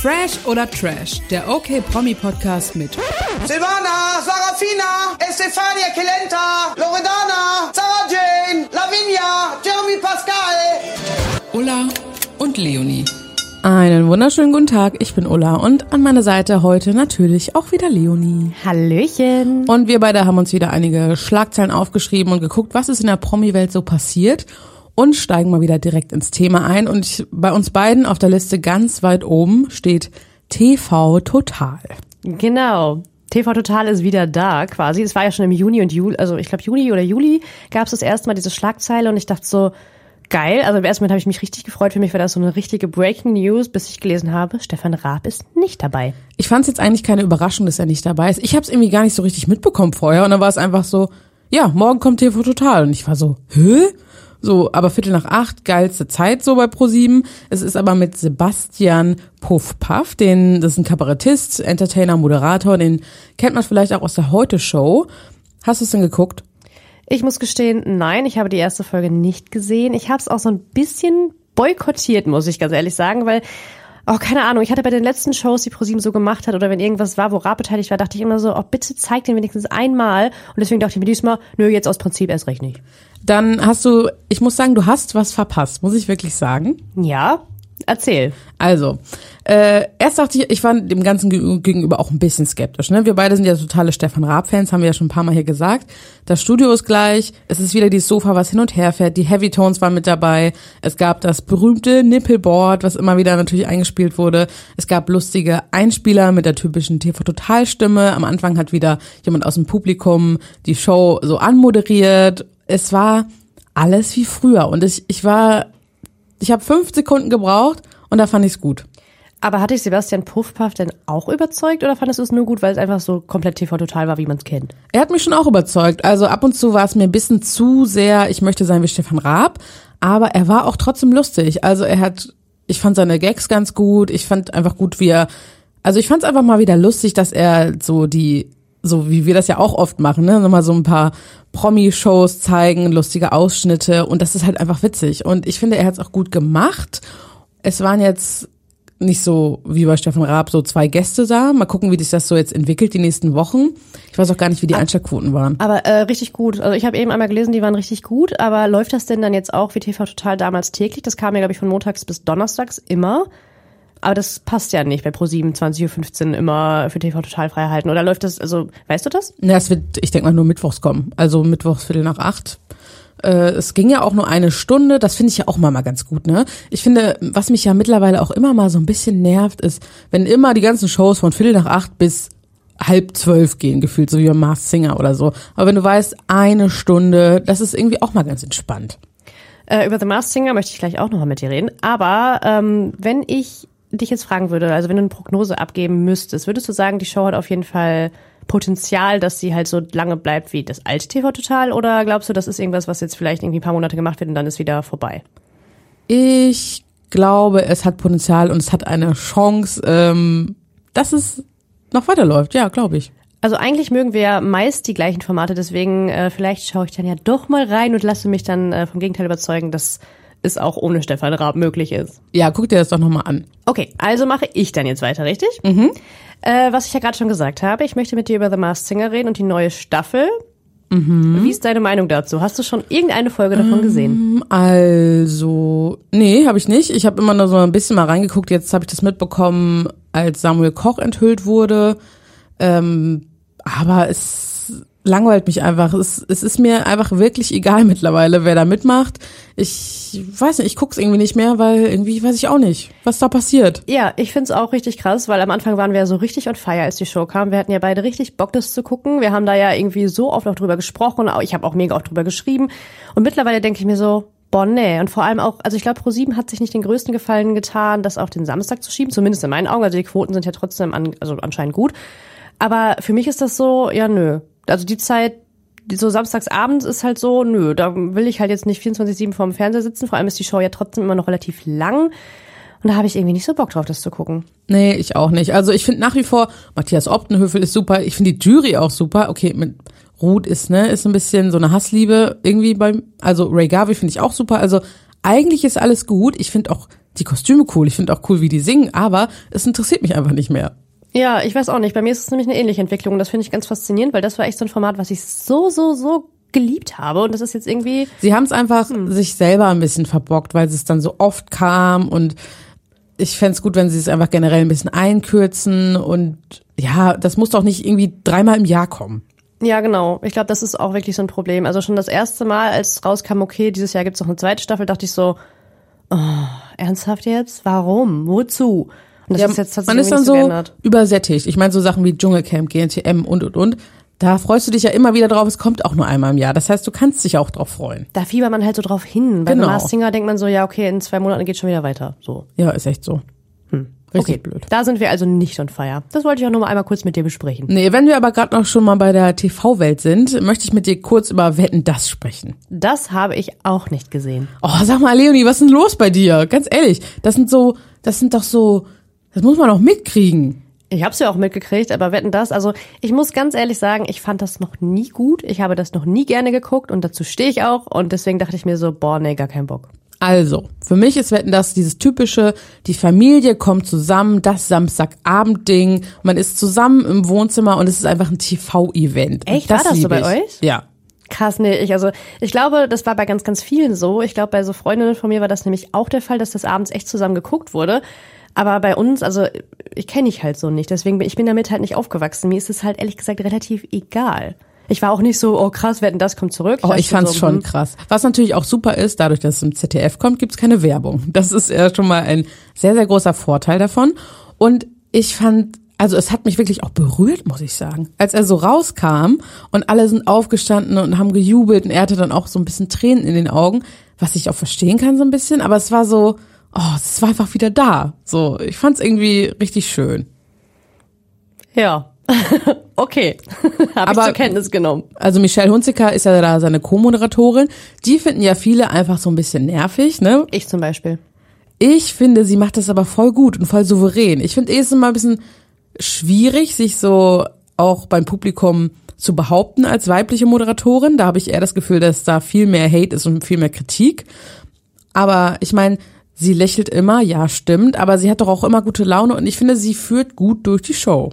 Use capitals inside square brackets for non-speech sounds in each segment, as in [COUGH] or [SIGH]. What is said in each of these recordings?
Fresh oder Trash, der OK Promi Podcast mit Silvana, Sarafina, Estefania Kelenta, Loredana, Sarah Jane, Lavinia, Jeremy Pascal. Ulla und Leonie. Einen wunderschönen guten Tag, ich bin Ulla und an meiner Seite heute natürlich auch wieder Leonie. Hallöchen. Und wir beide haben uns wieder einige Schlagzeilen aufgeschrieben und geguckt, was ist in der Promi-Welt so passiert und steigen mal wieder direkt ins Thema ein. Und ich, bei uns beiden auf der Liste ganz weit oben steht TV Total. Genau. TV Total ist wieder da quasi. Es war ja schon im Juni und Juli, also ich glaube Juni oder Juli gab es das erste Mal diese Schlagzeile und ich dachte so, geil. Also im ersten Moment habe ich mich richtig gefreut. Für mich war das so eine richtige Breaking News, bis ich gelesen habe, Stefan Raab ist nicht dabei. Ich fand es jetzt eigentlich keine Überraschung, dass er nicht dabei ist. Ich habe es irgendwie gar nicht so richtig mitbekommen vorher und dann war es einfach so, ja, morgen kommt TV Total und ich war so, hä? So, aber Viertel nach acht, geilste Zeit so bei ProSieben. Es ist aber mit Sebastian Puffpaff, den, das ist ein Kabarettist, Entertainer, Moderator, den kennt man vielleicht auch aus der Heute-Show. Hast du es denn geguckt? Ich muss gestehen, nein, ich habe die erste Folge nicht gesehen. Ich habe es auch so ein bisschen boykottiert, muss ich ganz ehrlich sagen, weil Oh, keine Ahnung. Ich hatte bei den letzten Shows, die ProSieben so gemacht hat, oder wenn irgendwas war, wo Raab beteiligt war, dachte ich immer so, oh, bitte zeig den wenigstens einmal. Und deswegen dachte ich mir diesmal, nö, jetzt aus Prinzip erst recht nicht. Dann hast du, ich muss sagen, du hast was verpasst, muss ich wirklich sagen. Ja, erzähl. Also, äh, erst dachte ich, ich war dem Ganzen gegenüber auch ein bisschen skeptisch. Ne? Wir beide sind ja totale Stefan Raab-Fans, haben wir ja schon ein paar Mal hier gesagt. Das Studio ist gleich, es ist wieder dieses Sofa, was hin und her fährt, die Heavy Tones waren mit dabei, es gab das berühmte Nippelboard, was immer wieder natürlich eingespielt wurde. Es gab lustige Einspieler mit der typischen TV-Total-Stimme. Am Anfang hat wieder jemand aus dem Publikum die Show so anmoderiert. Es war alles wie früher und ich, ich war, ich habe fünf Sekunden gebraucht und da fand ich's gut. Aber hatte ich Sebastian Puffpaff denn auch überzeugt oder fandest du es nur gut, weil es einfach so komplett TV-total war, wie man es kennt? Er hat mich schon auch überzeugt. Also ab und zu war es mir ein bisschen zu sehr, ich möchte sein wie Stefan Raab, aber er war auch trotzdem lustig. Also er hat, ich fand seine Gags ganz gut, ich fand einfach gut, wie er, also ich fand es einfach mal wieder lustig, dass er so die, so wie wir das ja auch oft machen, ne, nochmal so ein paar Promi-Shows zeigen, lustige Ausschnitte und das ist halt einfach witzig. Und ich finde, er hat es auch gut gemacht. Es waren jetzt nicht so wie bei Steffen Raab so zwei Gäste da. Mal gucken, wie sich das so jetzt entwickelt die nächsten Wochen. Ich weiß auch gar nicht, wie die Einschaltquoten waren. Aber äh, richtig gut. Also ich habe eben einmal gelesen, die waren richtig gut. Aber läuft das denn dann jetzt auch wie TV Total damals täglich? Das kam ja, glaube ich, von montags bis donnerstags immer. Aber das passt ja nicht bei Pro7 20.15 Uhr immer für TV Total frei halten. Oder läuft das, also weißt du das? Ja, es wird, ich denke mal, nur mittwochs kommen. Also mittwochs Viertel nach acht. Äh, es ging ja auch nur eine Stunde, das finde ich ja auch mal, mal ganz gut, ne? Ich finde, was mich ja mittlerweile auch immer mal so ein bisschen nervt, ist, wenn immer die ganzen Shows von Viertel nach acht bis halb zwölf gehen, gefühlt, so wie beim Mars Singer oder so. Aber wenn du weißt, eine Stunde, das ist irgendwie auch mal ganz entspannt. Äh, über The Masked Singer möchte ich gleich auch nochmal mit dir reden. Aber ähm, wenn ich dich jetzt fragen würde, also wenn du eine Prognose abgeben müsstest, würdest du sagen, die Show hat auf jeden Fall Potenzial, dass sie halt so lange bleibt wie das alte TV Total? Oder glaubst du, das ist irgendwas, was jetzt vielleicht irgendwie ein paar Monate gemacht wird und dann ist wieder vorbei? Ich glaube, es hat Potenzial und es hat eine Chance, ähm, dass es noch weiterläuft. Ja, glaube ich. Also eigentlich mögen wir ja meist die gleichen Formate, deswegen äh, vielleicht schaue ich dann ja doch mal rein und lasse mich dann äh, vom Gegenteil überzeugen, dass es auch ohne Stefan Raab möglich ist. Ja, guck dir das doch nochmal an. Okay, also mache ich dann jetzt weiter, richtig? Mhm. Äh, was ich ja gerade schon gesagt habe, ich möchte mit dir über The Masked Singer reden und die neue Staffel. Mhm. Wie ist deine Meinung dazu? Hast du schon irgendeine Folge davon gesehen? Also, nee, habe ich nicht. Ich habe immer nur so ein bisschen mal reingeguckt. Jetzt habe ich das mitbekommen, als Samuel Koch enthüllt wurde. Ähm, aber es langweilt mich einfach. Es, es ist mir einfach wirklich egal mittlerweile, wer da mitmacht. Ich weiß nicht, ich guck's irgendwie nicht mehr, weil irgendwie weiß ich auch nicht, was da passiert. Ja, ich find's auch richtig krass, weil am Anfang waren wir ja so richtig on fire, als die Show kam. Wir hatten ja beide richtig Bock, das zu gucken. Wir haben da ja irgendwie so oft auch drüber gesprochen. Ich habe auch mega oft drüber geschrieben. Und mittlerweile denke ich mir so, Boah, nee. Und vor allem auch, also ich glaube, Pro7 hat sich nicht den größten Gefallen getan, das auf den Samstag zu schieben, zumindest in meinen Augen. Also die Quoten sind ja trotzdem an, also anscheinend gut. Aber für mich ist das so, ja, nö. Also die Zeit, so samstagsabends ist halt so, nö, da will ich halt jetzt nicht 24-7 vorm Fernseher sitzen. Vor allem ist die Show ja trotzdem immer noch relativ lang. Und da habe ich irgendwie nicht so Bock drauf, das zu gucken. Nee, ich auch nicht. Also ich finde nach wie vor, Matthias Optenhöfel ist super. Ich finde die Jury auch super. Okay, mit Ruth ist, ne, ist ein bisschen so eine Hassliebe irgendwie beim, also Ray Garvey finde ich auch super. Also eigentlich ist alles gut. Ich finde auch die Kostüme cool, ich finde auch cool, wie die singen, aber es interessiert mich einfach nicht mehr. Ja, ich weiß auch nicht. Bei mir ist es nämlich eine ähnliche Entwicklung. und Das finde ich ganz faszinierend, weil das war echt so ein Format, was ich so, so, so geliebt habe. Und das ist jetzt irgendwie. Sie haben es einfach sich selber ein bisschen verbockt, weil es dann so oft kam und ich fände es gut, wenn sie es einfach generell ein bisschen einkürzen und ja, das muss doch nicht irgendwie dreimal im Jahr kommen. Ja, genau. Ich glaube, das ist auch wirklich so ein Problem. Also schon das erste Mal, als rauskam, okay, dieses Jahr gibt's noch eine zweite Staffel, dachte ich so, oh, ernsthaft jetzt? Warum? Wozu? Und das Ja, ist jetzt tatsächlich man ist dann so geändert. übersättigt. Ich meine, so Sachen wie Dschungelcamp, GNTM und und und. Da freust du dich ja immer wieder drauf, es kommt auch nur einmal im Jahr. Das heißt, du kannst dich auch drauf freuen. Da fiebert man halt so drauf hin. Bei Genau. Singer denkt man so, ja, okay, in zwei Monaten geht schon wieder weiter. So. Ja, ist echt so. Richtig Okay, blöd. da sind wir also nicht on fire. Das wollte ich auch nur mal einmal kurz mit dir besprechen. Nee, wenn wir aber gerade noch schon mal bei der TV-Welt sind, möchte ich mit dir kurz über Wetten das sprechen. Das habe ich auch nicht gesehen. Oh, sag mal, Leonie, was ist denn los bei dir? Ganz ehrlich, das sind so, das sind doch so, das muss man doch mitkriegen. Ich habe es ja auch mitgekriegt, aber wetten das, also ich muss ganz ehrlich sagen, ich fand das noch nie gut. Ich habe das noch nie gerne geguckt und dazu stehe ich auch und deswegen dachte ich mir so, boah, nee, gar keinen Bock. Also, für mich ist Wetten das dieses typische, die Familie kommt zusammen, das Samstagabendding, man ist zusammen im Wohnzimmer und es ist einfach ein TV-Event. Echt? War das so bei ich. euch? Ja. Krass, nee, ich also ich glaube, das war bei ganz ganz vielen so. Ich glaube, bei so Freundinnen von mir war das nämlich auch der Fall, dass das abends echt zusammen geguckt wurde. Aber bei uns, also ich kenne ich halt so nicht, deswegen bin ich bin damit halt nicht aufgewachsen. Mir ist es halt ehrlich gesagt relativ egal. Ich war auch nicht so, oh krass, wetten, das kommt zurück. Oh, ich fand's so, schon hm, krass. Was natürlich auch super ist, dadurch, dass es im ZDF kommt, gibt's keine Werbung. Das ist ja schon mal ein sehr, sehr großer Vorteil davon. Und ich fand, also es hat mich wirklich auch berührt, muss ich sagen. Als er so rauskam und alle sind aufgestanden und haben gejubelt und er hatte dann auch so ein bisschen Tränen in den Augen, was ich auch verstehen kann so ein bisschen, aber es war so, oh, es war einfach wieder da. So, ich fand's irgendwie richtig schön. Ja. [LAUGHS] okay. [LAUGHS] Habe ich zur Kenntnis genommen. Also Michelle Hunziker ist ja da seine Co-Moderatorin. Die finden ja viele einfach so ein bisschen nervig, ne? Ich zum Beispiel. Ich finde, sie macht das aber voll gut und voll souverän. Ich finde, eh ist immer ein bisschen schwierig, sich so auch beim Publikum zu behaupten als weibliche Moderatorin. Da habe ich eher das Gefühl, dass da viel mehr Hate ist und viel mehr Kritik. Aber ich meine, sie lächelt immer, ja, stimmt, aber sie hat doch auch immer gute Laune und ich finde, sie führt gut durch die Show.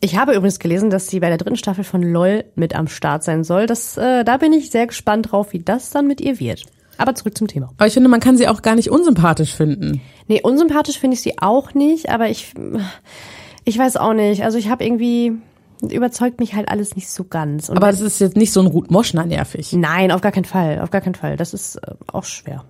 Ich habe übrigens gelesen, dass sie bei der dritten Staffel von LOL mit am Start sein soll. Das, äh, da bin ich sehr gespannt drauf, wie das dann mit ihr wird. Aber zurück zum Thema. Aber ich finde, man kann sie auch gar nicht unsympathisch finden. Nee, unsympathisch finde ich sie auch nicht, aber ich, ich weiß auch nicht. Also ich habe irgendwie, überzeugt mich halt alles nicht so ganz. Und Aber das ist jetzt nicht so ein Ruth Moschner nervig. nein, auf gar keinen Fall, auf gar keinen Fall. Das ist äh, auch schwer.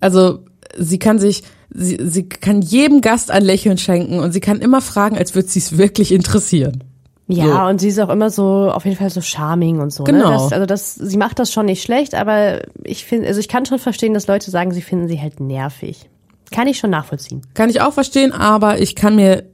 Also sie kann sich, sie, sie kann jedem Gast ein Lächeln schenken und sie kann immer fragen, als würde sie es wirklich interessieren. Ja, und sie ist auch immer so, auf jeden Fall so charming und so. Genau. Ne? Das, also das, sie macht das schon nicht schlecht, aber ich finde, also ich kann schon verstehen, dass Leute sagen, sie finden sie halt nervig. Kann ich schon nachvollziehen. Kann ich auch verstehen, aber ich kann mir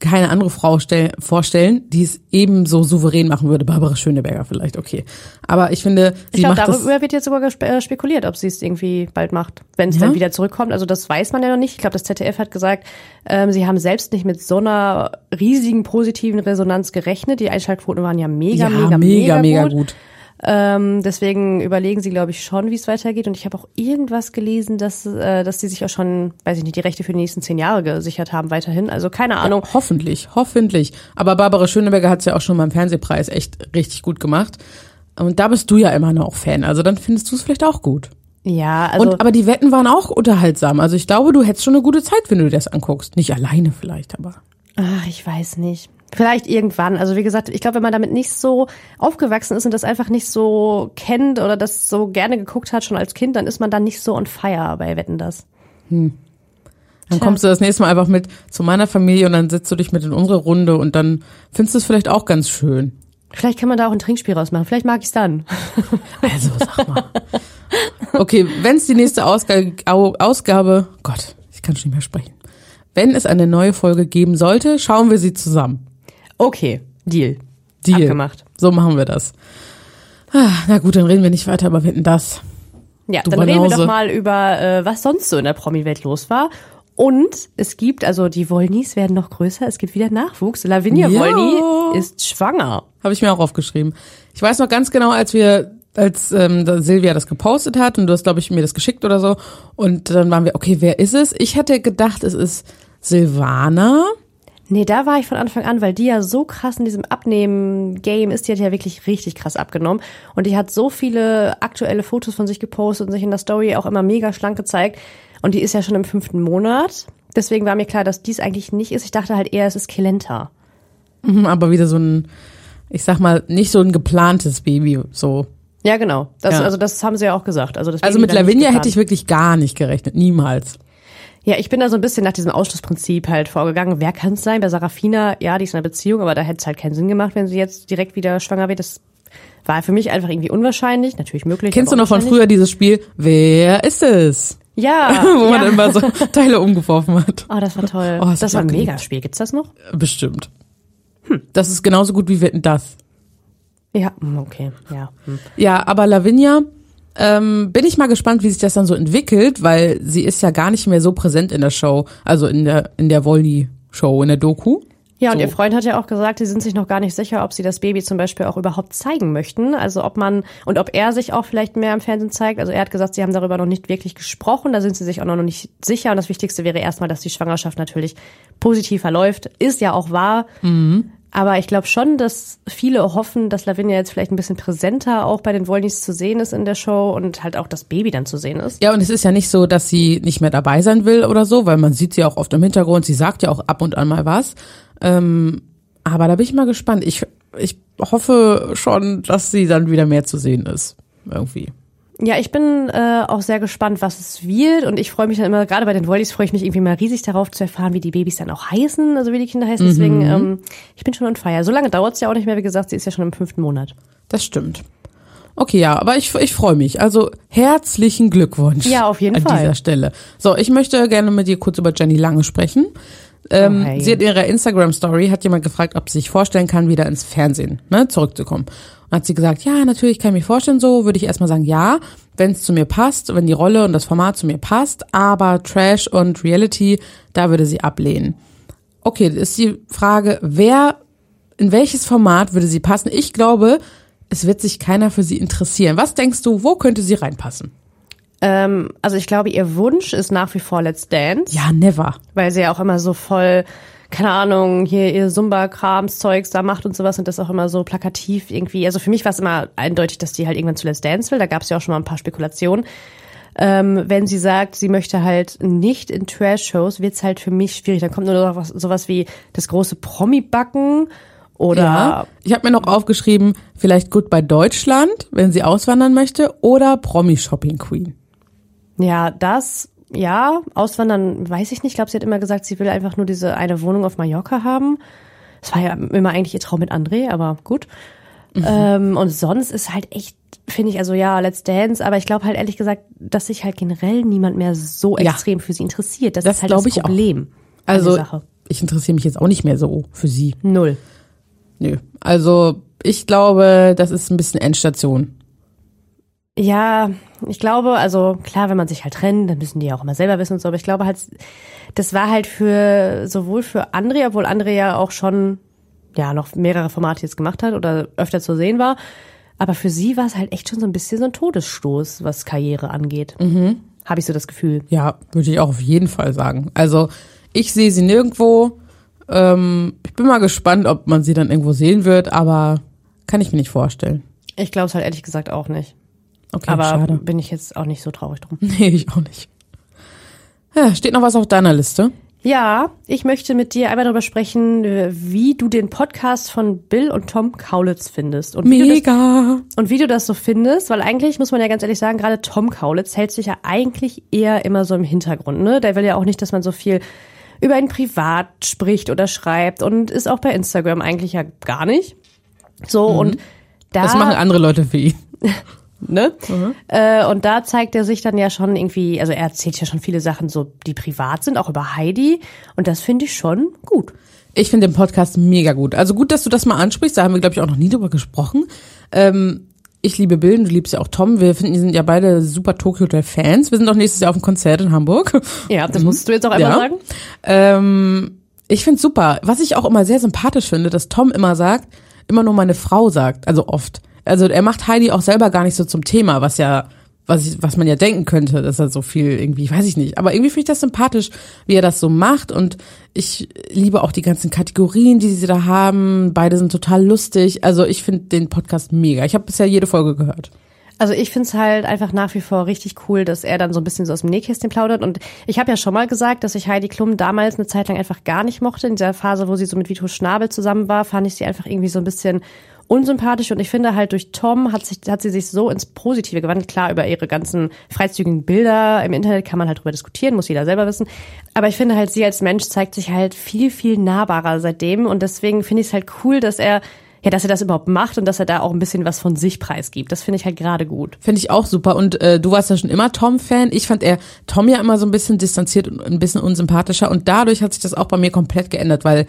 keine andere Frau stell, vorstellen, die es ebenso souverän machen würde. Barbara Schöneberger vielleicht, okay. Aber ich finde, Ich sie glaube, macht das. darüber wird jetzt sogar gespe äh, spekuliert, ob sie es irgendwie bald macht, wenn es Ja? dann wieder zurückkommt. Also das weiß man ja noch nicht. Ich glaube, das ZDF hat gesagt, ähm, sie haben selbst nicht mit so einer riesigen positiven Resonanz gerechnet. Die Einschaltquoten waren ja mega, ja, mega, mega, mega gut. Ähm, deswegen überlegen sie, glaube ich, schon, wie es weitergeht. Und ich habe auch irgendwas gelesen, dass, äh, dass sie sich auch schon, weiß ich nicht, die Rechte für die nächsten zehn Jahre gesichert haben weiterhin. Also keine Ahnung. Hoffentlich, hoffentlich. Aber Barbara Schöneberger hat es ja auch schon beim Fernsehpreis echt richtig gut gemacht. Und da bist du ja immer noch Fan. Also dann findest du es vielleicht auch gut. Ja, also Und aber die Wetten waren auch unterhaltsam. Also ich glaube, du hättest schon eine gute Zeit, wenn du dir das anguckst. Nicht alleine vielleicht, aber. Ach, ich weiß nicht. Vielleicht irgendwann. Also wie gesagt, ich glaube, wenn man damit nicht so aufgewachsen ist und das einfach nicht so kennt oder das so gerne geguckt hat schon als Kind, dann ist man dann nicht so on fire bei Wetten das. Dann Tja. kommst du das nächste Mal einfach mit zu meiner Familie und dann setzt du dich mit in unsere Runde und dann findest du es vielleicht auch ganz schön. Vielleicht kann man da auch ein Trinkspiel rausmachen. Vielleicht mag ich's dann. [LAUGHS] Also sag mal. Okay, wenn es die nächste Ausgabe, Au- Ausgabe, Gott, ich kann schon nicht mehr sprechen. Wenn es eine neue Folge geben sollte, schauen wir sie zusammen. Okay, Deal. Deal. Abgemacht. So machen wir das. Ah, na gut, dann reden wir nicht weiter über Wetten das. Ja, Du dann reden wir Banause. doch mal über, äh, was sonst so in der Promi-Welt los war. Und es gibt, also die Wollnys werden noch größer, es gibt wieder Nachwuchs. Lavinia Ja. Wollny ist schwanger. Habe ich mir auch aufgeschrieben. Ich weiß noch ganz genau, als wir als ähm, Silvia das gepostet hat und du hast, glaube ich, mir das geschickt oder so. Und dann waren wir, okay, wer ist es? Ich hätte gedacht, es ist Silvana. Nee, da war ich von Anfang an, weil die ja so krass in diesem Abnehmen-Game ist, die hat ja wirklich richtig krass abgenommen. Und die hat so viele aktuelle Fotos von sich gepostet und sich in der Story auch immer mega schlank gezeigt. Und die ist ja schon im fünften Monat. Deswegen war mir klar, dass dies eigentlich nicht ist. Ich dachte halt eher, es ist Kelenta. Mhm, Aber wieder so ein, ich sag mal, nicht so ein geplantes Baby, so. Ja, genau. Das, Ja. Also das haben sie ja auch gesagt. Also, das Also mit Lavinia hätte ich wirklich gar nicht gerechnet, niemals. Ja, ich bin da so ein bisschen nach diesem Ausschlussprinzip halt vorgegangen. Wer kann es sein? Bei Sarafina, ja, die ist in einer Beziehung, aber da hätte es halt keinen Sinn gemacht, wenn sie jetzt direkt wieder schwanger wird. Das war für mich einfach irgendwie unwahrscheinlich. Natürlich möglich. Kennst du noch von früher dieses Spiel, wer ist es? Ja. [LAUGHS] Wo man ja. immer so Teile umgeworfen hat. Oh, das war toll. Oh, das das war ein. Megaspiel. Gibt's das noch? Bestimmt. Das ist genauso gut wie Wetten das. Ja, hm, okay, ja. hm. Ja, aber Lavinia, ähm, bin ich mal gespannt, wie sich das dann so entwickelt, weil sie ist ja gar nicht mehr so präsent in der Show, also in der in der Volny-Show, in der Doku. Ja, und So. ihr Freund hat ja auch gesagt, sie sind sich noch gar nicht sicher, ob sie das Baby zum Beispiel auch überhaupt zeigen möchten. Also ob man und ob er sich auch vielleicht mehr im Fernsehen zeigt. Also er hat gesagt, sie haben darüber noch nicht wirklich gesprochen. Da sind sie sich auch noch nicht sicher. Und das Wichtigste wäre erstmal, dass die Schwangerschaft natürlich positiv verläuft. Ist ja auch wahr. Aber ich glaube schon, dass viele hoffen, dass Lavinia jetzt vielleicht ein bisschen präsenter auch bei den Wollnys zu sehen ist in der Show und halt auch das Baby dann zu sehen ist. Ja, und es ist ja nicht so, dass sie nicht mehr dabei sein will oder so, weil man sieht sie auch oft im Hintergrund. Sie sagt ja auch ab und an mal was. Ähm, aber da bin ich mal gespannt. Ich, ich hoffe schon, dass sie dann wieder mehr zu sehen ist. Irgendwie. Ja, ich bin äh, auch sehr gespannt, was es wird. Und ich freue mich dann immer, gerade bei den Wollys freue ich mich irgendwie mal riesig darauf zu erfahren, wie die Babys dann auch heißen, also wie die Kinder heißen. Deswegen, ähm, ich bin schon on fire. So lange dauert es ja auch nicht mehr, wie gesagt, sie ist ja schon im fünften Monat. Das stimmt. Okay, ja, aber ich, ich freue mich. Also herzlichen Glückwunsch. Ja, auf jeden an Fall. dieser Stelle. So, ich möchte gerne mit dir kurz über Jenny Lange sprechen. Ähm, Oh, hey. Sie hat in ihrer Instagram-Story, hat jemand gefragt, ob sie sich vorstellen kann, wieder ins Fernsehen ne, zurückzukommen. Und hat sie gesagt, ja, natürlich kann ich mir vorstellen, so würde ich erstmal sagen, ja, wenn es zu mir passt, wenn die Rolle und das Format zu mir passt, aber Trash und Reality, da würde sie ablehnen. Okay, das ist die Frage, wer, in welches Format würde sie passen? Ich glaube, es wird sich keiner für sie interessieren. Was denkst du, wo könnte sie reinpassen? Ähm, also ich glaube, ihr Wunsch ist nach wie vor Let's Dance, Ja, never. weil sie ja auch immer so voll, keine Ahnung, hier ihr Zumba-Krams-Zeugs da macht und sowas und das auch immer so plakativ irgendwie. Also für mich war es immer eindeutig, dass die halt irgendwann zu Let's Dance will. Da gab es ja auch schon mal ein paar Spekulationen. Ähm, wenn sie sagt, sie möchte halt nicht in Trash-Shows, wird's halt für mich schwierig. Dann kommt nur noch was, sowas wie das große Promi-Backen oder Ja. Ich habe mir noch aufgeschrieben, vielleicht Goodbye Deutschland, wenn sie auswandern möchte, oder Promi Shopping Queen. Ja, das, ja, auswandern, weiß ich nicht. Ich glaube, sie hat immer gesagt, sie will einfach nur diese eine Wohnung auf Mallorca haben. Das war ja immer eigentlich ihr Traum mit André, aber gut. Mhm. Ähm, und sonst ist halt echt, finde ich, also ja, Let's Dance, aber ich glaube halt ehrlich gesagt, dass sich halt generell niemand mehr so Ja. extrem für sie interessiert. Das, Das ist halt das ich. Problem. an Also ich interessiere mich jetzt auch nicht mehr so für sie. Null. Nö. Also ich glaube, das ist ein bisschen Endstation. Ja, ich glaube, also klar, wenn man sich halt trennt, dann müssen die ja auch immer selber wissen und so, aber ich glaube halt, das war halt für, sowohl für André, obwohl André ja auch schon, ja, noch mehrere Formate jetzt gemacht hat oder öfter zu sehen war, aber für sie war es halt echt schon so ein bisschen so ein Todesstoß, was Karriere angeht. Mhm. Habe ich so das Gefühl. Ja, würde ich auch auf jeden Fall sagen. Also ich sehe sie nirgendwo. Ähm, ich bin mal gespannt, ob man sie dann irgendwo sehen wird, aber kann ich mir nicht vorstellen. Ich glaube es halt ehrlich gesagt auch nicht. Okay, aber schade. bin ich jetzt auch nicht so traurig drum. [LAUGHS] Nee, ich auch nicht. Ja, steht noch was auf deiner Liste? Ja, ich möchte mit dir einmal darüber sprechen, wie du den Podcast von Bill und Tom Kaulitz findest. Und wie du das Mega. Und wie du das so findest, weil eigentlich muss man ja ganz ehrlich sagen, gerade Tom Kaulitz hält sich ja eigentlich eher immer so im Hintergrund, ne? Der will ja auch nicht, dass man so viel über ihn privat spricht oder schreibt und ist auch bei Instagram eigentlich ja gar nicht. So und da Mhm. Das machen andere Leute für ihn. [LAUGHS] ne? Äh, und da zeigt er sich dann ja schon irgendwie, also er erzählt ja schon viele Sachen so, die privat sind, auch über Heidi und das finde ich schon gut. Ich finde den Podcast mega gut. Also gut, dass du das mal ansprichst. Da haben wir, glaube ich, auch noch nie drüber gesprochen. Ähm, ich liebe Bill und du liebst ja auch Tom. Wir finden, die sind ja beide super Tokyo Hotel Fans. Wir sind auch nächstes Jahr auf dem Konzert in Hamburg. Ja, das musst du jetzt auch [LAUGHS] einmal Ja. sagen. Ähm, ich finde super. Was ich auch immer sehr sympathisch finde, dass Tom immer sagt, immer nur meine Frau sagt, also oft. Also er macht Heidi auch selber gar nicht so zum Thema, was ja, was, ich, was man ja denken könnte, dass er so viel irgendwie, weiß ich nicht. Aber irgendwie finde ich das sympathisch, wie er das so macht. Und ich liebe auch die ganzen Kategorien, die sie da haben. Beide sind total lustig. Also ich finde den Podcast mega. Ich habe bisher jede Folge gehört. Also ich find's halt einfach nach wie vor richtig cool, dass er dann so ein bisschen so aus dem Nähkästchen plaudert. Und ich habe ja schon mal gesagt, dass ich Heidi Klum damals eine Zeit lang einfach gar nicht mochte. In dieser Phase, wo sie so mit Vito Schnabel zusammen war, fand ich sie einfach irgendwie so ein bisschen unsympathisch. Und ich finde halt durch Tom hat, sich, hat sie sich so ins Positive gewandelt. Klar, über ihre ganzen freizügigen Bilder im Internet kann man halt drüber diskutieren, muss jeder selber wissen. Aber ich finde halt, sie als Mensch zeigt sich halt viel, viel nahbarer seitdem. Und deswegen finde ich es halt cool, dass er ja, dass er das überhaupt macht und dass er da auch ein bisschen was von sich preisgibt. Das finde ich halt gerade gut. Finde ich auch super. Und äh, du warst ja schon immer Tom-Fan. Ich fand er Tom ja immer so ein bisschen distanziert und ein bisschen unsympathischer. Und dadurch hat sich das auch bei mir komplett geändert, weil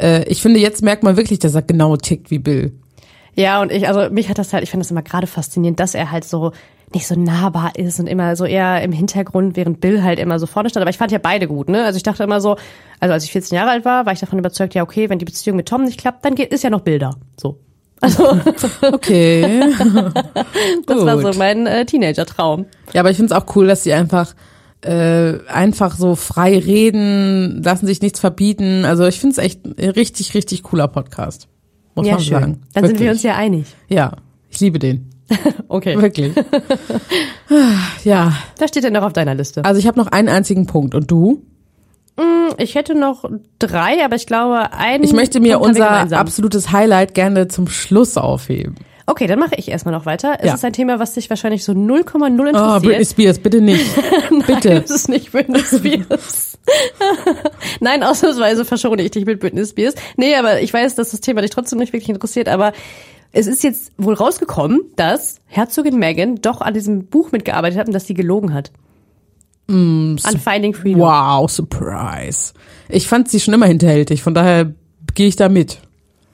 äh, ich finde, jetzt merkt man wirklich, dass er genau tickt wie Bill. Ja, und ich, also mich hat das halt, ich finde das immer gerade faszinierend, dass er halt so nicht so nahbar ist und immer so eher im Hintergrund, während Bill halt immer so vorne stand. Aber ich fand ja beide gut, ne? Also ich dachte immer so, also als ich 14 Jahre alt war, war ich davon überzeugt, ja, okay, wenn die Beziehung mit Tom nicht klappt, dann geht, ist ja noch Bilder. So. [LAUGHS] Also, [LAUGHS] Okay. [LAUGHS] das war so Gut. mein äh, Teenager-Traum. Ja, aber ich finde es auch cool, dass sie einfach äh, einfach so frei reden, lassen sich nichts verbieten. Also ich finde es echt ein richtig, richtig cooler Podcast. Muss ja, man schön. sagen. Dann sind wir Wirklich. uns ja einig. Ja, ich liebe den. [LAUGHS] Okay. Wirklich. [LAUGHS] ja, Was steht denn noch auf deiner Liste? also ich habe noch einen einzigen Punkt. Und du? Ich hätte noch drei, aber ich glaube, ein. Ich möchte mir Punkt unser absolutes Highlight gerne zum Schluss aufheben. Okay, dann mache ich erstmal noch weiter. Es Ja. ist ein Thema, was dich wahrscheinlich so 0,0 Oh, interessiert. Britney Spears, bitte nicht. [LAUGHS] bitte. Nein, es ist nicht Britney Spears. [LAUGHS] Nein, ausnahmsweise verschone ich dich mit Britney Spears. Nee, aber ich weiß, dass das Thema dich trotzdem nicht wirklich interessiert, aber es ist jetzt wohl rausgekommen, dass Herzogin Meghan doch an diesem Buch mitgearbeitet hat und dass sie gelogen hat. an Finding Freedom. Wow, Surprise. Ich fand sie schon immer hinterhältig, von daher gehe ich da mit.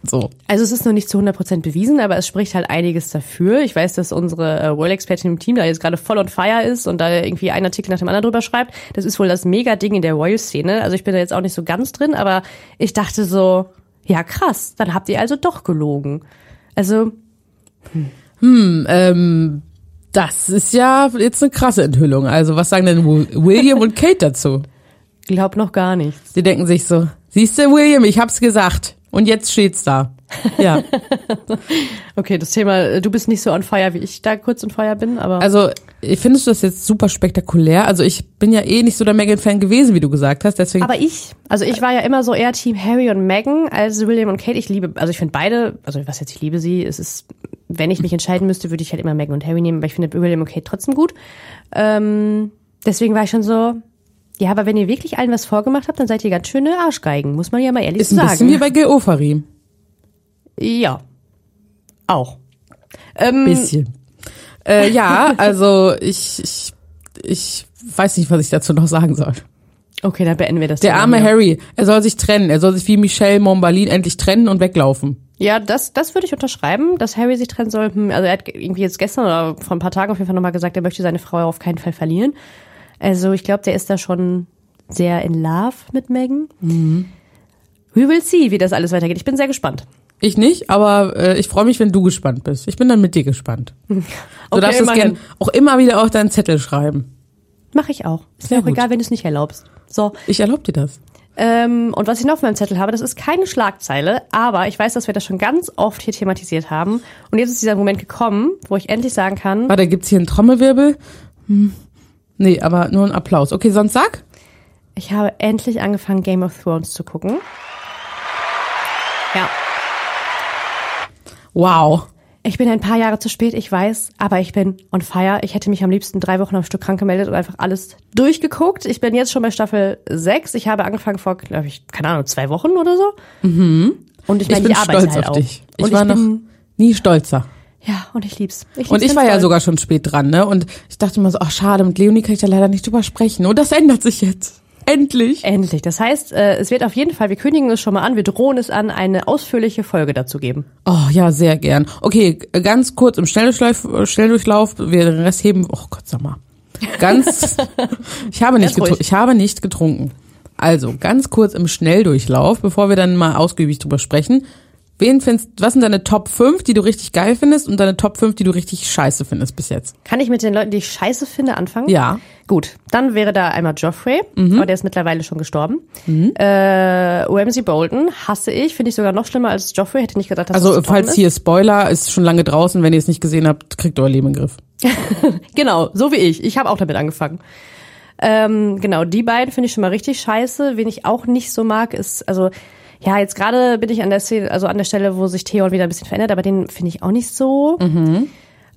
So. Also es ist noch nicht zu 100% bewiesen, aber es spricht halt einiges dafür. Ich weiß, dass unsere äh, Royal-Expertin im Team da jetzt gerade voll on fire ist und da irgendwie einen Artikel nach dem anderen drüber schreibt. Das ist wohl das Mega-Ding in der Royal-Szene. Also ich bin da jetzt auch nicht so ganz drin, aber ich dachte so, ja krass, dann habt ihr also doch gelogen. Also Ähm, das ist ja jetzt eine krasse Enthüllung. Also was sagen denn Wi- William und Kate dazu? [LAUGHS] glaub noch gar nichts. Die denken sich so, siehst du, William, ich hab's gesagt. Und jetzt steht's da. Ja, [LAUGHS] Okay, das Thema, äh, du bist nicht so on fire, wie ich da kurz on fire bin, aber also findest du das jetzt super spektakulär? Also ich bin ja eh nicht so der Megan-Fan gewesen, wie du gesagt hast, deswegen Aber ich, also ich war ja immer so eher Team Harry und Meghan als William und Kate. Ich liebe, also ich finde beide, also was jetzt, ich liebe sie. Es ist, wenn ich mich entscheiden müsste, würde ich halt immer Meghan und Harry nehmen, aber ich finde William und Kate trotzdem gut. Ähm, deswegen war ich schon so, ja, aber wenn ihr wirklich allen was vorgemacht habt, dann seid ihr ganz schöne Arschgeigen, muss man ja mal ehrlich ist ein bisschen sagen. wie bei Gil Ofari. ja. Auch. Ähm, Bisschen. Äh, ja, [LAUGHS] also ich, ich, ich weiß nicht, was ich dazu noch sagen soll. okay, dann beenden wir das. Der arme. Harry, er soll sich trennen. Er soll sich wie Michelle Mombalin endlich trennen und weglaufen. Ja, das, das würde ich unterschreiben, dass Harry sich trennen soll. Hm, Also er hat irgendwie jetzt gestern oder vor ein paar Tagen auf jeden Fall nochmal gesagt, er möchte seine Frau auf keinen Fall verlieren. Also ich glaube, der ist da schon sehr in love mit Megan. Mhm. We will see, wie das alles weitergeht. Ich bin sehr gespannt. Ich nicht, aber äh, ich freue mich, wenn du gespannt bist. Ich bin dann mit dir gespannt. [LAUGHS] Du Okay, darfst es immerhin. gern auch immer wieder auf deinen Zettel schreiben. Mache ich auch. Ist Sehr mir auch gut. egal, wenn du es nicht erlaubst. So. Ich erlaube dir das. Ähm, und was ich noch auf meinem Zettel habe, das ist keine Schlagzeile, aber ich weiß, dass wir das schon ganz oft hier thematisiert haben. Und jetzt ist dieser Moment gekommen, wo ich endlich sagen kann, Warte, gibt's hier einen Trommelwirbel? Hm. Nee, aber nur einen Applaus. Okay, sonst sag. Ich habe endlich angefangen, Game of Thrones zu gucken. Ja, Wow. ich bin ein paar Jahre zu spät, ich weiß, aber ich bin on fire. Ich hätte mich am liebsten drei Wochen am Stück krank gemeldet und einfach alles durchgeguckt. Ich bin jetzt schon bei Staffel 6. Ich habe angefangen vor, glaube ich, keine Ahnung, zwei Wochen oder so. Und ich Ich meine, bin ich arbeite stolz halt auf auch. dich. Ich und war ich noch bin, nie stolzer. Ja, und ich lieb's. Ich lieb's Und ich war ja sogar schon spät dran, ne? Und ich dachte immer so, ach schade, mit Leonie kann ich da leider nicht drüber sprechen. Und das ändert sich jetzt. Endlich. Endlich. Das heißt, äh, es wird auf jeden Fall, wir kündigen es schon mal an, wir drohen es an, eine ausführliche Folge dazu geben. Oh ja, sehr gern. Okay, ganz kurz im Schnelldurchlauf, Schnelldurchlauf wir den Rest heben. Oh Gott, sag mal. Ganz, [LAUGHS] ich habe nicht getrunken. Ich habe nicht getrunken. Also, ganz kurz im Schnelldurchlauf, bevor wir dann mal ausgiebig drüber sprechen. Wen findest, was sind deine Top 5, die du richtig geil findest und deine Top 5, die du richtig scheiße findest bis jetzt? Kann ich mit den Leuten, die ich scheiße finde, anfangen? Ja. Gut, dann wäre da einmal Joffrey, Mhm. aber der ist mittlerweile schon gestorben. Äh, Ramsey Bolton hasse ich, finde ich sogar noch schlimmer als Joffrey. Hätte nicht gedacht, dass Also, das so falls ist. hier Spoiler, ist schon lange draußen, wenn ihr es nicht gesehen habt, kriegt euer Leben in den Griff. [LAUGHS] Genau, so wie ich. Ich habe auch damit angefangen. Ähm, genau, die beiden finde ich schon mal richtig scheiße. Wen ich auch nicht so mag, ist, also, ja, jetzt gerade bin ich an der Szene, also an der Stelle, wo sich Theon wieder ein bisschen verändert, aber den finde ich auch nicht so.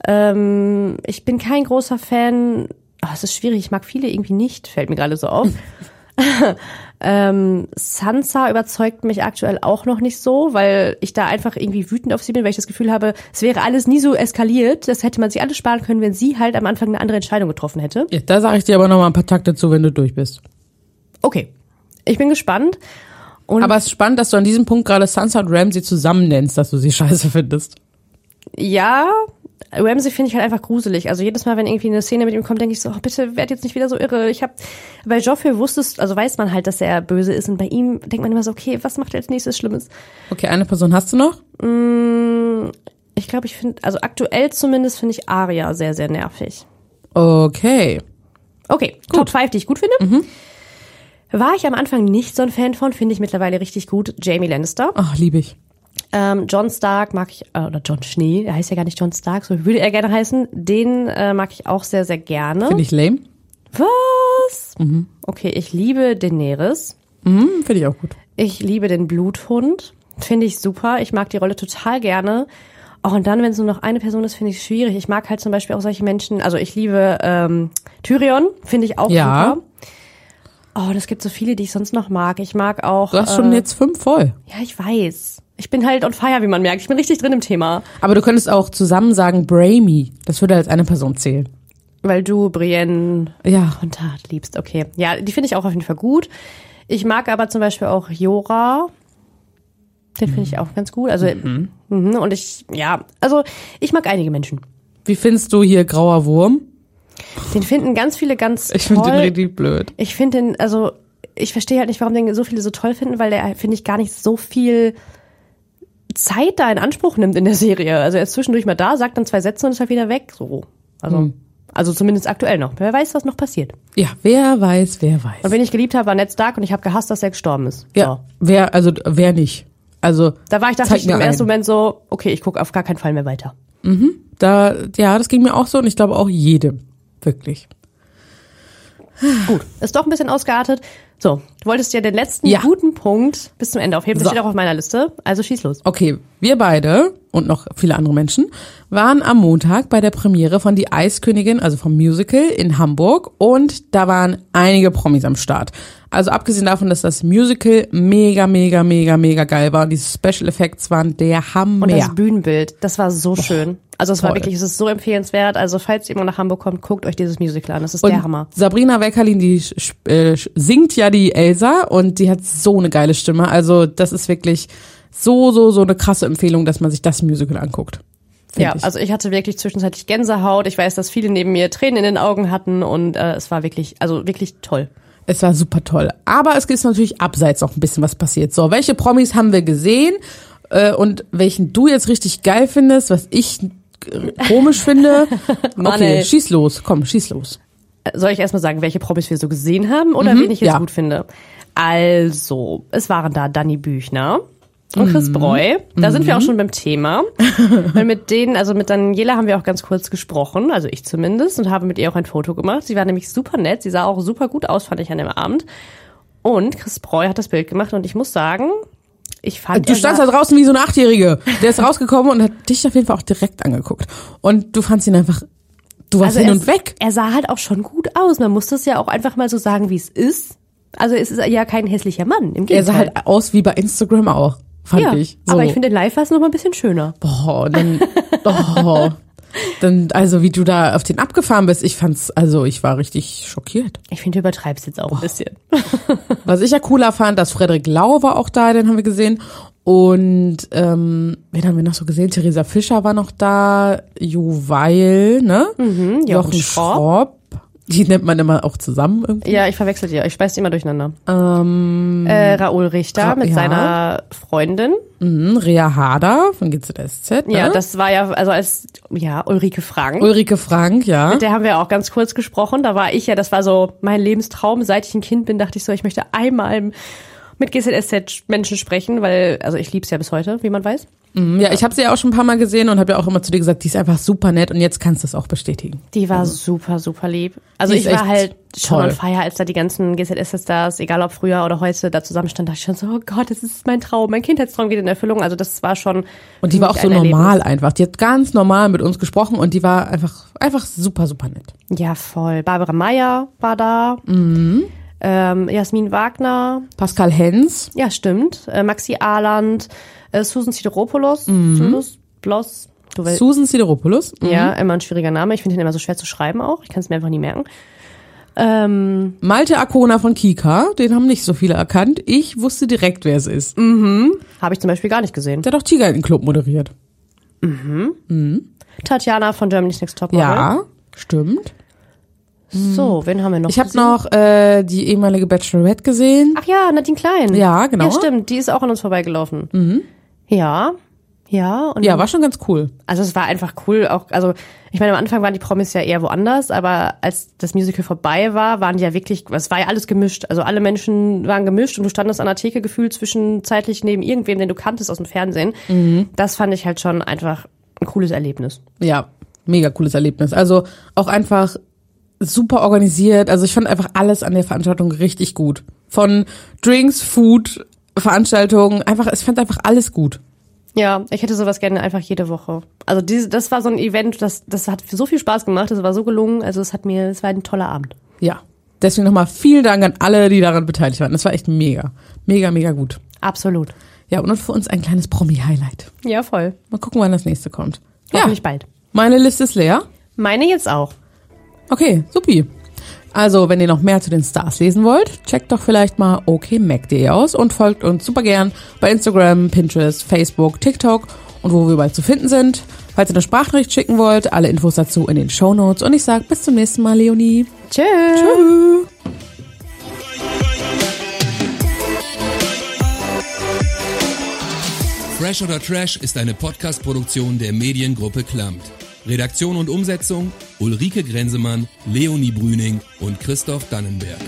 Ähm, ich bin kein großer Fan. Oh, es ist schwierig, ich mag viele irgendwie nicht, fällt mir gerade so auf. [LAUGHS] ähm, Sansa überzeugt mich aktuell auch noch nicht so, weil ich da einfach irgendwie wütend auf sie bin, weil ich das Gefühl habe, es wäre alles nie so eskaliert. Das hätte man sich alles sparen können, wenn sie halt am Anfang eine andere Entscheidung getroffen hätte. Ja, da sage ich dir aber noch mal ein paar Takte zu, wenn du durch bist. Okay, ich bin gespannt. Und Aber es ist spannend, dass du an diesem Punkt gerade Sansa und Ramsey zusammen nennst, dass du sie [LAUGHS] scheiße findest. ja, Ramsey finde ich halt einfach gruselig. Also jedes Mal, wenn irgendwie eine Szene mit ihm kommt, denke ich so, oh, bitte werd jetzt nicht wieder so irre. Ich habe bei Joffrey wusstest, also weiß man halt, dass er böse ist und bei ihm denkt man immer so, okay, was macht er als nächstes Schlimmes? Okay, eine Person hast du noch? Ich glaube, ich finde, also aktuell zumindest finde ich Arya sehr, sehr nervig. Okay. Okay, Top 5, die ich gut finde. War ich am Anfang nicht so ein Fan von, finde ich mittlerweile richtig gut. Jamie Lannister. Ach, liebe ich. Ähm, John Stark mag ich, äh, oder John Schnee, er heißt ja gar nicht John Stark, so würde er gerne heißen. Den äh, mag ich auch sehr, sehr gerne. Finde ich lame. Was? Okay, ich liebe Daenerys. Mhm, Finde ich auch gut. Ich liebe den Bluthund. Finde ich super. Ich mag die Rolle total gerne. Oh, und dann, wenn es nur noch eine Person ist, finde ich es schwierig. Ich mag halt zum Beispiel auch solche Menschen. Also ich liebe ähm, Tyrion, finde ich auch Ja. super. Oh, das gibt so viele, die ich sonst noch mag. Ich mag auch. Du hast schon äh, jetzt fünf voll. Ja, ich weiß. Ich bin halt on fire, wie man merkt. Ich bin richtig drin im Thema. Aber du könntest auch zusammen sagen Bramy. Das würde als eine Person zählen. Weil du Brienne Ja. und Tat liebst. Okay. Ja, die finde ich auch auf jeden Fall gut. Ich mag aber zum Beispiel auch Jora. Den finde ich auch ganz gut. Also, mhm. und ich, ja, also ich mag einige Menschen. Wie findest du hier Grauer Wurm? Den finden ganz viele ganz Ich toll. finde den richtig blöd. Ich finde den, also ich verstehe halt nicht, warum den so viele so toll finden, weil der, finde ich, gar nicht so viel Zeit da in Anspruch nimmt in der Serie. Also er ist zwischendurch mal da, sagt dann zwei Sätze und ist halt wieder weg. So. Also, also zumindest aktuell noch. Wer weiß, was noch passiert. Ja, wer weiß, wer weiß. Und wen ich geliebt habe, war Ned Stark und ich habe gehasst, dass er gestorben ist. ja, So. wer, also wer nicht? Also Da war ich, dachte ich im ersten einen. Moment so, okay, ich gucke auf gar keinen Fall mehr weiter. da, ja, das ging mir auch so und ich glaube auch jedem. Wirklich. Gut, ist doch ein bisschen ausgeartet. So, du wolltest ja den letzten Ja. guten Punkt bis zum Ende aufheben. Das So. steht auch auf meiner Liste. Also schieß los. Okay, wir beide und noch viele andere Menschen waren am Montag bei der Premiere von Die Eiskönigin, also vom Musical in Hamburg und da waren einige Promis am Start. Also abgesehen davon, dass das Musical mega, mega, mega, mega geil war und diese Special Effects waren der Hammer. Und das Bühnenbild, das war so schön. Also es war wirklich, es ist so empfehlenswert. Also falls ihr mal nach Hamburg kommt, guckt euch dieses Musical an. Das ist Und der Hammer. Sabrina Weckerlin, die äh, singt ja die Elsa und die hat so eine geile Stimme. Also das ist wirklich so, so, so eine krasse Empfehlung, dass man sich das Musical anguckt. Ja, ich. also ich hatte wirklich zwischenzeitlich Gänsehaut. Ich weiß, dass viele neben mir Tränen in den Augen hatten und äh, es war wirklich, also wirklich toll. Es war super toll. Aber es ist natürlich abseits noch ein bisschen was passiert. So, welche Promis haben wir gesehen? Äh, und welchen du jetzt richtig geil findest, was ich komisch finde. Mann, okay, ey. schieß los. Komm, schieß los. Soll ich erstmal sagen, welche Promis wir so gesehen haben oder wen ich jetzt Mhm, ja. gut finde? Also, es waren da Danny Büchner und Mhm. Chris Breu. Da sind wir auch schon beim Thema. [LAUGHS] Weil mit denen, also mit Daniela haben wir auch ganz kurz gesprochen, also ich zumindest, und habe mit ihr auch ein Foto gemacht. Sie war nämlich super nett, sie sah auch super gut aus, fand ich an dem Abend. Und Chris Breu hat das Bild gemacht und ich muss sagen, ich fand Du er standst da draußen wie so eine Achtjährige. Der ist [LAUGHS] rausgekommen und hat dich auf jeden Fall auch direkt angeguckt. Und du fandst ihn einfach, du warst hin Also er- und weg. Er sah halt auch schon gut aus. Man muss das ja auch einfach mal so sagen, wie es ist. Also es ist ja kein hässlicher Mann, im Er Gegenteil. sah halt aus wie bei Instagram auch, fand ja, ich. So. aber ich finde, in live war es noch mal ein bisschen schöner. Boah, dann, [LAUGHS] oh, dann, also wie du da auf den abgefahren bist, ich fand's, also ich war richtig schockiert. Ich finde, du übertreibst jetzt auch ein bisschen. [LAUGHS] [LAUGHS] Was ich ja cooler fand, dass Frederik Lau war auch da, den haben wir gesehen. Und ähm, wen haben wir noch so gesehen? Theresa Fischer war noch da, Juweil, ne? Mhm, Jochen Schropp. Die nennt man immer auch zusammen irgendwie. Ja, ich verwechsel die. Ich speise die immer durcheinander. Ähm, Äh, Raoul Richter Ra- mit ja. seiner Freundin. mhm, Rea Harder von GZSZ. Ne? Ja, das war ja, also als, ja, Ulrike Frank. Ulrike Frank, ja. Mit der haben wir auch ganz kurz gesprochen. Da war ich ja, das war so mein Lebenstraum. Seit ich ein Kind bin, dachte ich so, ich möchte einmal mit GZSZ-Menschen sprechen, weil, also ich lieb's ja bis heute, wie man weiß. Mhm, ja, ich habe sie ja auch schon ein paar Mal gesehen und habe ja auch immer zu dir gesagt, die ist einfach super nett und jetzt kannst du es auch bestätigen. Die war super, super lieb. Also Die ich war halt schon toll. on fire, als da die ganzen GZSZ-Stars, egal ob früher oder heute, da zusammenstanden, dachte ich schon so, oh Gott, das ist mein Traum, mein Kindheitstraum geht in Erfüllung. Also das war schon. Und die war auch so ein normal Erlebnis. einfach. Die hat ganz normal mit uns gesprochen und die war einfach, einfach super, super nett. Ja, voll. Barbara Meyer war da. Mhm. Ähm, Jasmin Wagner. Pascal Hens, Ja, stimmt. Äh, Maxi Ahland. Äh, Susan Sideropoulos. Mhm. Bloss. Du willst. Susan Sideropoulos. Mhm. Ja, immer ein schwieriger Name. Ich finde ihn immer so schwer zu schreiben auch. Ich kann es mir einfach nie merken. Ähm, Malte Akona von Kika, den haben nicht so viele erkannt. Ich wusste direkt, wer es ist. Habe ich zum Beispiel gar nicht gesehen. Der hat doch Tiger in den Club moderiert. Tatjana von Germany's Next Top. Ja, stimmt. So, wen haben wir noch? Ich habe noch äh, die ehemalige Bachelorette gesehen. Ach ja, Nadine Klein. Ja, genau. Ja, stimmt. Die ist auch an uns vorbeigelaufen. Mhm. Ja. Ja. Und Ja, war schon ganz cool. Also es war einfach cool. Auch, also ich meine, am Anfang waren die Promis ja eher woanders, aber als das Musical vorbei war, waren die ja wirklich, es war ja alles gemischt. Also alle Menschen waren gemischt und du standest an der Theke gefühlt zwischenzeitlich neben irgendwem, den du kanntest aus dem Fernsehen. Das fand ich halt schon einfach ein cooles Erlebnis. Ja, mega cooles Erlebnis. Also auch einfach super organisiert. Also ich fand einfach alles an der Veranstaltung richtig gut. Von Drinks, Food, Veranstaltungen, einfach, ich fand einfach alles gut. Ja, ich hätte sowas gerne einfach jede Woche. Also diese, das war so ein Event, das, das hat so viel Spaß gemacht, das war so gelungen. Also es hat mir, es war ein toller Abend. Ja. Deswegen nochmal vielen Dank an alle, die daran beteiligt waren. Das war echt mega. Mega, mega gut. Absolut. Ja, und für uns ein kleines Promi-Highlight. Ja, voll. Mal gucken, wann das nächste kommt. Hoffentlich ja, bald. meine Liste ist leer. Meine jetzt auch. Okay, supi. Also, wenn ihr noch mehr zu den Stars lesen wollt, checkt doch vielleicht mal okmac.de aus und folgt uns super gern bei Instagram, Pinterest, Facebook, TikTok und wo wir überall zu finden sind. Falls ihr eine Sprachnachricht schicken wollt, alle Infos dazu in den Shownotes und ich sag bis zum nächsten Mal, Leonie. Tschüss. Tschüss. Fresh oder Trash ist eine Podcast-Produktion der Mediengruppe Klammt. Redaktion und Umsetzung Ulrike Grenzemann, Leonie Brüning und Christoph Dannenberg.